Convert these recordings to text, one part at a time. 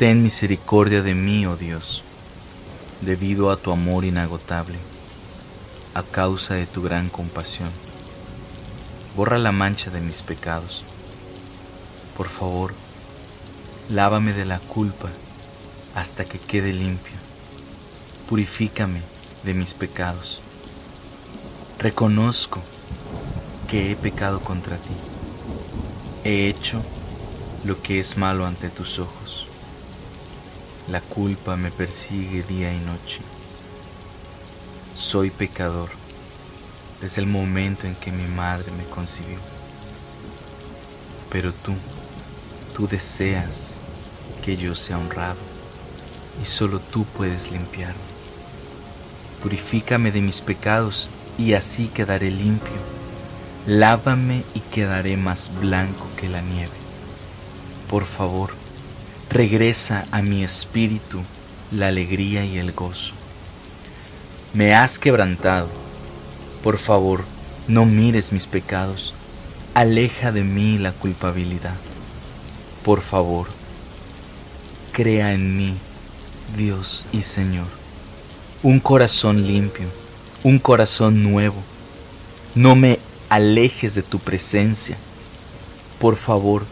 Ten misericordia de mí, oh Dios, debido a tu amor inagotable, a causa de tu gran compasión. Borra la mancha de mis pecados. Por favor, lávame de la culpa hasta que quede limpio. Purifícame de mis pecados. Reconozco que he pecado contra ti. He hecho lo que es malo ante tus ojos. La culpa me persigue día y noche. Soy pecador desde el momento en que mi madre me concibió. Pero tú, tú deseas que yo sea honrado y solo tú puedes limpiarme. Purifícame de mis pecados y así quedaré limpio. Lávame y quedaré más blanco que la nieve. Por favor, regresa a mi espíritu la alegría y el gozo. Me has quebrantado. Por favor, no mires mis pecados. Aleja de mí la culpabilidad. Por favor, crea en mí, Dios y Señor, un corazón limpio, un corazón nuevo. No me alejes de tu presencia. Por favor,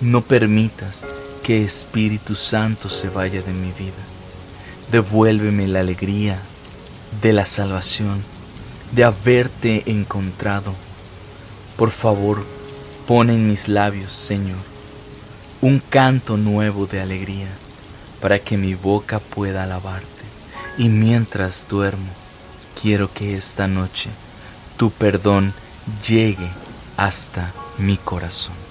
no permitas que Espíritu Santo se vaya de mi vida. Devuélveme la alegría de la salvación, de haberte encontrado. Por favor, pon en mis labios, Señor, un canto nuevo de alegría para que mi boca pueda alabarte. Y mientras duermo, quiero que esta noche tu perdón llegue hasta mi corazón.